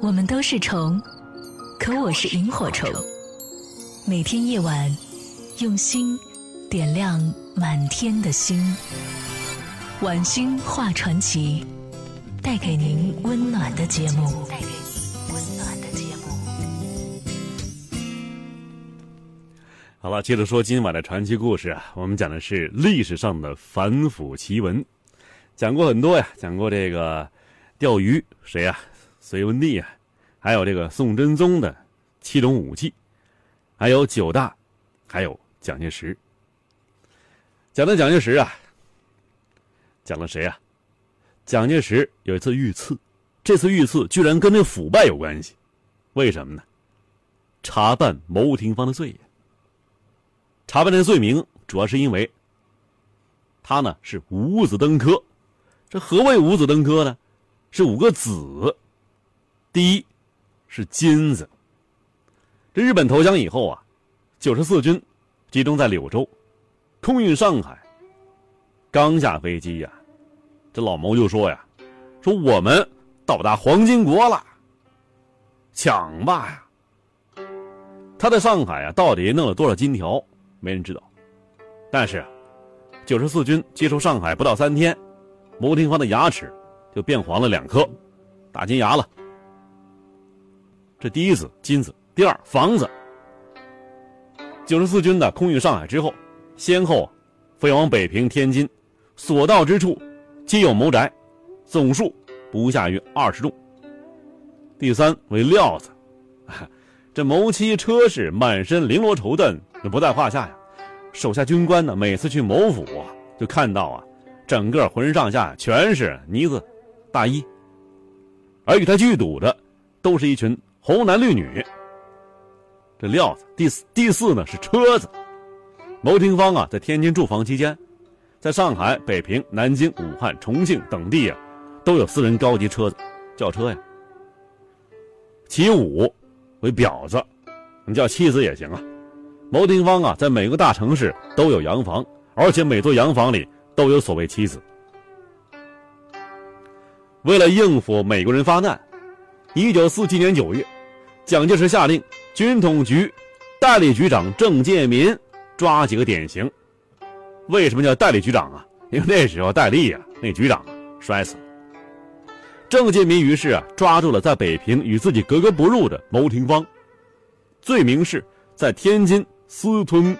我们都是虫，可我是萤火虫。每天夜晚，用心点亮满天的星。晚星画传奇，带给您温暖的节目。带给温暖的节目。好了，接着说今晚的传奇故事啊，我们讲的是历史上的反腐奇闻，讲过很多呀，讲过这个钓鱼谁呀？隋文帝啊，还有这个宋真宗的七种武器，还有九大，还有蒋介石。讲到蒋介石啊，讲了谁啊？蒋介石有一次遇刺，这次遇刺居然跟这腐败有关系，为什么呢？查办牟廷芳的罪。查办这罪名，主要是因为他呢是五子登科。这何谓五子登科呢？是五个子。第一是金子。这日本投降以后啊，九十四军集中在柳州，空运上海。刚下飞机呀，这老毛就说呀：“说我们到达黄金国了，抢吧！”他在上海啊，到底弄了多少金条，没人知道。但是，九十四军接收上海不到三天，牟廷芳的牙齿就变黄了两颗，大金牙了。这第一子金子，第二房子。九十四军的空运上海之后，先后飞往北平、天津，所到之处皆有谋宅，总数不下于二十栋。第三为料子，这谋妻车氏满身绫罗绸缎，那不在话下呀。手下军官呢，每次去谋府啊，就看到啊，整个浑身上下全是呢子大衣，而与他聚赌的，都是一群。红男绿女，这料子第四第四呢是车子。牟廷芳啊，在天津住房期间，在上海、北平、南京、武汉、重庆等地啊，都有私人高级车子、轿车呀。其五为婊子，你叫妻子也行啊。牟廷芳啊，在每个大城市都有洋房，而且每座洋房里都有所谓妻子。为了应付美国人发难，一九四七年九月。蒋介石下令，军统局代理局长郑介民抓几个典型。为什么叫代理局长啊？因为那时候戴笠啊，那局长摔死了。郑介民于是啊，抓住了在北平与自己格格不入的牟廷芳，罪名是在天津私吞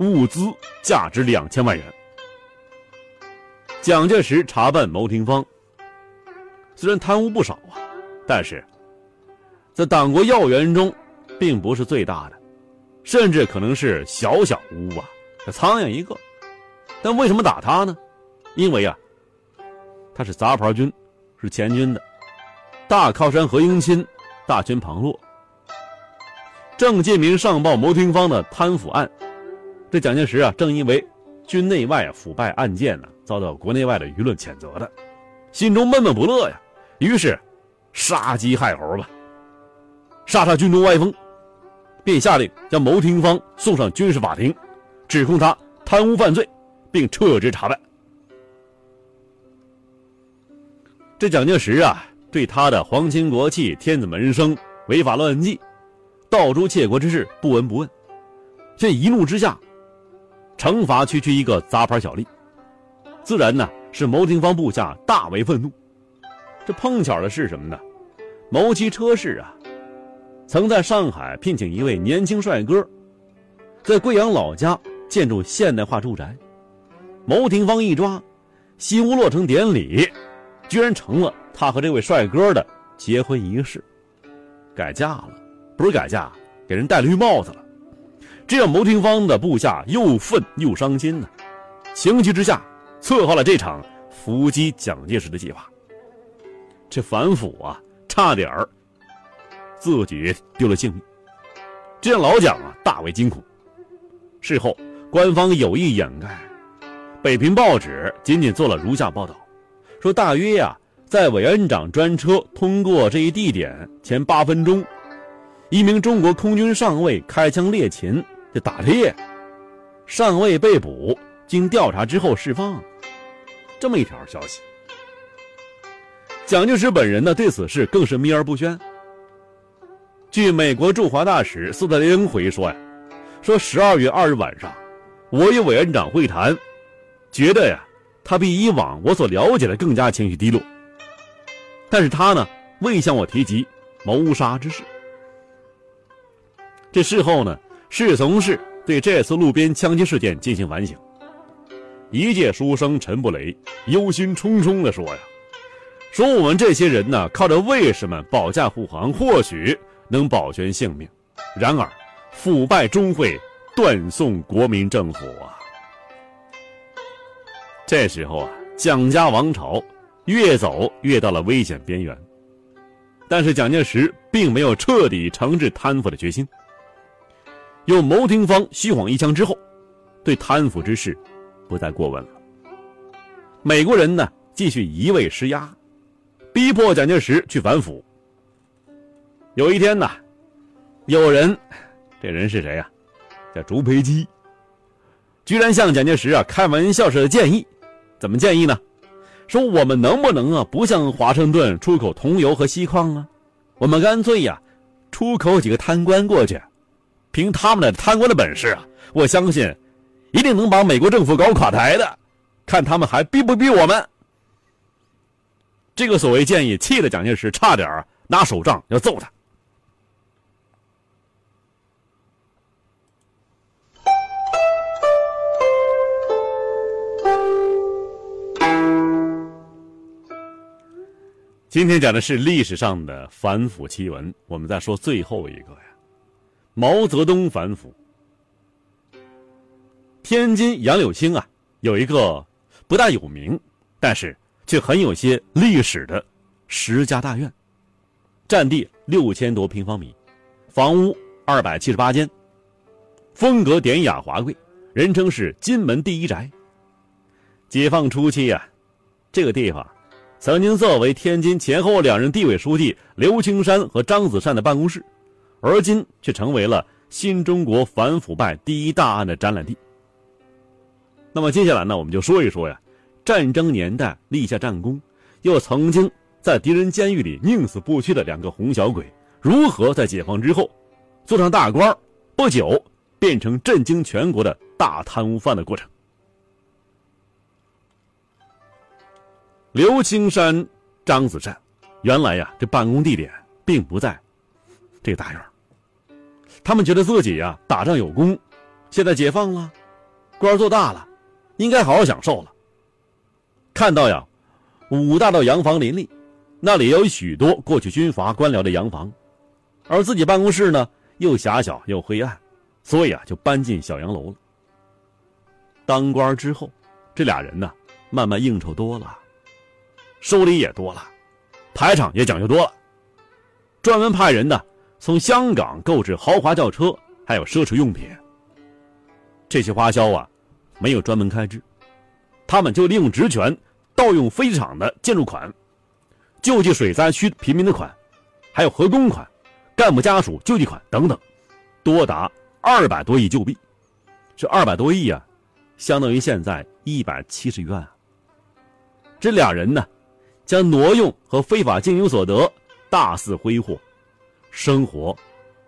物资价值两千万元。蒋介石查办牟廷芳，虽然贪污不少啊，但是。在党国要员中，并不是最大的，甚至可能是小小无啊，这苍蝇一个。但为什么打他呢？因为啊，他是杂牌军，是前军的，大靠山何应钦大军旁落。郑介民上报牟廷芳的贪腐案，这蒋介石啊，正因为军内外腐败案件呢，遭到国内外的舆论谴责的，心中闷闷不乐呀。于是，杀鸡害猴吧。杀他军中歪风，便下令将牟廷芳送上军事法庭，指控他贪污犯罪，并撤职查办。这蒋介石啊，对他的皇亲国戚、天子门生、违法乱纪、盗珠窃国之事不闻不问，却一怒之下，惩罚区区一个杂牌小吏，自然呢是牟廷芳部下大为愤怒。这碰巧的是什么呢？牟其车氏啊。曾在上海聘请一位年轻帅哥，在贵阳老家建筑现代化住宅。牟廷芳一抓，新屋落成典礼，居然成了他和这位帅哥的结婚仪式。改嫁了，不是改嫁，给人戴绿帽子了。这让牟廷芳的部下又愤又伤心呢。情急之下，策划了这场伏击蒋介石的计划。这反腐啊，差点儿。自己丢了性命，这让老蒋啊大为惊恐。事后，官方有意掩盖，北平报纸仅仅做了如下报道：说大约呀，在委员长专车通过这一地点前八分钟，一名中国空军上尉开枪猎禽，就打猎，上尉被捕，经调查之后释放。这么一条消息，蒋介石本人呢对此事更是秘而不宣。据美国驻华大使斯特林回说呀，说十二月二日晚上，我与委员长会谈，觉得呀，他比以往我所了解的更加情绪低落。但是他呢，未向我提及谋杀之事。这事后呢，侍从室对这次路边枪击事件进行反省。一介书生陈布雷忧心忡忡地说：“呀，说我们这些人呢，靠着卫士们保驾护航，或许能保全性命。然而，腐败终会断送国民政府啊！”这时候啊，蒋家王朝越走越到了危险边缘。但是蒋介石并没有彻底惩治贪腐的决心。用牟廷芳虚晃一枪之后，对贪腐之事。不再过问了。美国人呢，继续一味施压，逼迫蒋介石去反腐。有一天呢，有人，这人是谁呀？叫朱培基，居然向蒋介石啊开玩笑似的建议，怎么建议呢？说我们能不能啊不向华盛顿出口铜油和锡矿啊？我们干脆呀，出口几个贪官过去，凭他们的贪官的本事啊，我相信。一定能把美国政府搞垮台的，看他们还逼不逼我们。这个所谓建议，气得蒋介石差点拿手杖要揍他。今天讲的是历史上的反腐奇闻，我们再说最后一个呀，毛泽东反腐。天津杨柳青啊，有一个不大有名，但是却很有些历史的石家大院，占地六千多平方米，房屋二百七十八间，风格典雅华贵，人称是金门第一宅。解放初期呀，这个地方曾经作为天津前后两任地委书记刘青山和张子善的办公室，而今却成为了新中国反腐败第一大案的展览地。那么接下来呢，我们就说一说呀，战争年代立下战功，又曾经在敌人监狱里宁死不屈的两个红小鬼，如何在解放之后，做上大官，不久变成震惊全国的大贪污犯的过程。刘青山、张子善，原来呀，这办公地点并不在这个大院，他们觉得自己呀打仗有功，现在解放了，官做大了。应该好好享受了。看到呀，五大道洋房林立，那里有许多过去军阀官僚的洋房，而自己办公室呢又狭小又灰暗，所以啊就搬进小洋楼了。当官之后，这俩人呢慢慢应酬多了，收礼也多了，排场也讲究多了，专门派人呢从香港购置豪华轿车，还有奢侈用品。这些花销啊。没有专门开支，他们就利用职权盗用飞机场的建筑款、救济水灾区贫民的款，还有核工款、干部家属救济款等等，多达二百多亿旧币。这二百多亿啊，相当于现在一百七十余万。这俩人呢，将挪用和非法经营所得大肆挥霍，生活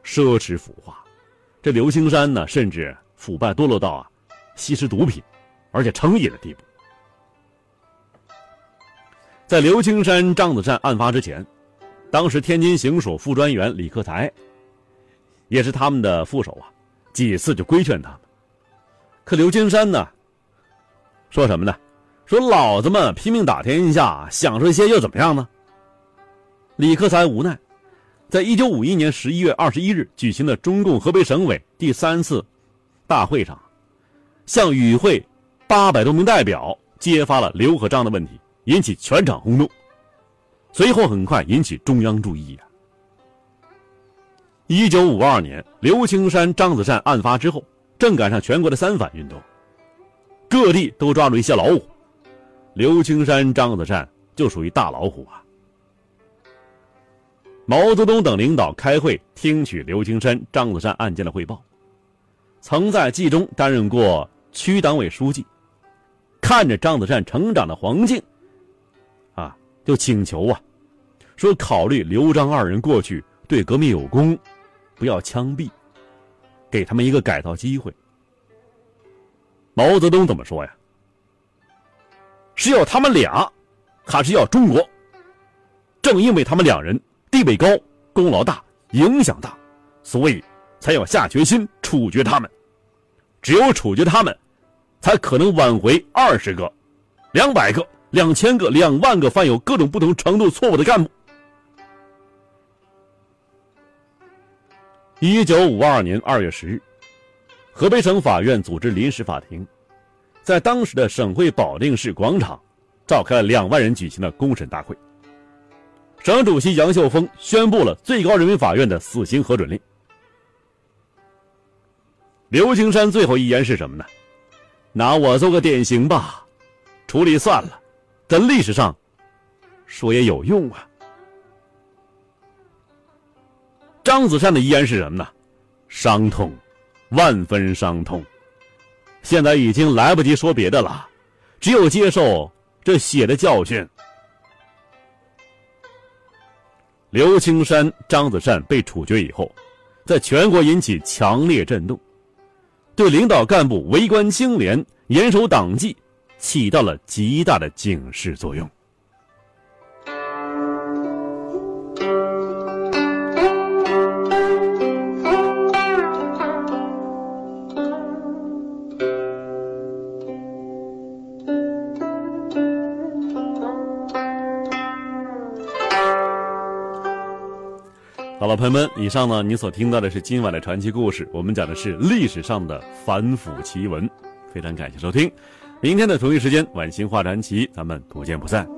奢侈腐化。这刘青山呢，甚至腐败堕落到啊。吸食毒品，而且成瘾的地步。在刘青山、张子善案发之前，当时天津行署副专员李克才，也是他们的副手啊，几次就规劝他们。可刘青山呢，说什么呢？说老子们拼命打天下，享受一些又怎么样呢？李克才无奈，在一九五一年十一月二十一日举行的中共河北省委第三次大会上。向与会八百多名代表揭发了刘和张的问题，引起全场轰动。随后很快引起中央注意。一九五二年，刘青山、张子善案发之后，正赶上全国的三反运动，各地都抓住一些老虎，刘青山、张子善就属于大老虎啊。毛泽东等领导开会听取刘青山、张子善案件的汇报，曾在冀中担任过。区党委书记看着张子善成长的黄静，啊，就请求啊，说考虑刘张二人过去对革命有功，不要枪毙，给他们一个改造机会。毛泽东怎么说呀？是要他们俩，还是要中国？正因为他们两人地位高、功劳大、影响大，所以才要下决心处决他们。只有处决他们，才可能挽回二十个、两百个、两千个、两万个犯有各种不同程度错误的干部。一九五二年二月十日。河北省法院组织临时法庭，在当时的省会保定市广场，召开了两万人举行的公审大会。省主席杨秀峰宣布了最高人民法院的死刑核准令。刘青山最后一言是什么呢？拿我做个典型吧，处理算了，在历史上说也有用啊。张子善的遗言是什么呢？伤痛。万分伤痛，现在已经来不及说别的了，只有接受这血的教训。刘青山、张子善被处决以后，在全国引起强烈震动，对领导干部为官清廉、严守党纪起到了极大的警示作用。好了，朋友们，以上呢，你所听到的是今晚的传奇故事，我们讲的是历史上的反腐奇闻，非常感谢收听，明天的同一时间，晚星话传奇，咱们不见不散。